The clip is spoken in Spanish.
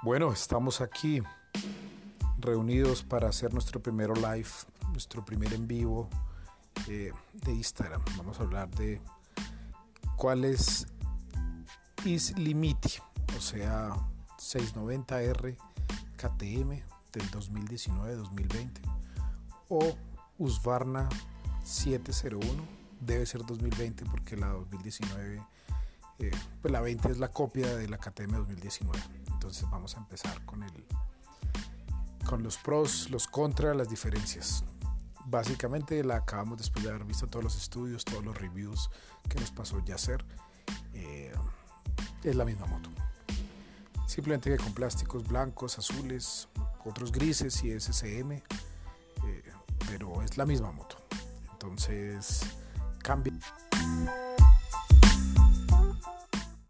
Bueno, estamos aquí reunidos para hacer nuestro primer live, nuestro primer en vivo eh, de Instagram. Vamos a hablar de cuál es Islimiti, o sea, 690R KTM del 2019-2020 o Usvarna 701, debe ser 2020 porque la 2019, eh, pues la 20 es la copia de la KTM 2019. Entonces vamos a empezar con el con los pros, los contras, las diferencias. Básicamente la acabamos después de haber visto todos los estudios, todos los reviews que nos pasó ya hacer. Eh, es la misma moto. Simplemente que con plásticos blancos, azules, otros grises y SCM, eh, pero es la misma moto. Entonces cambia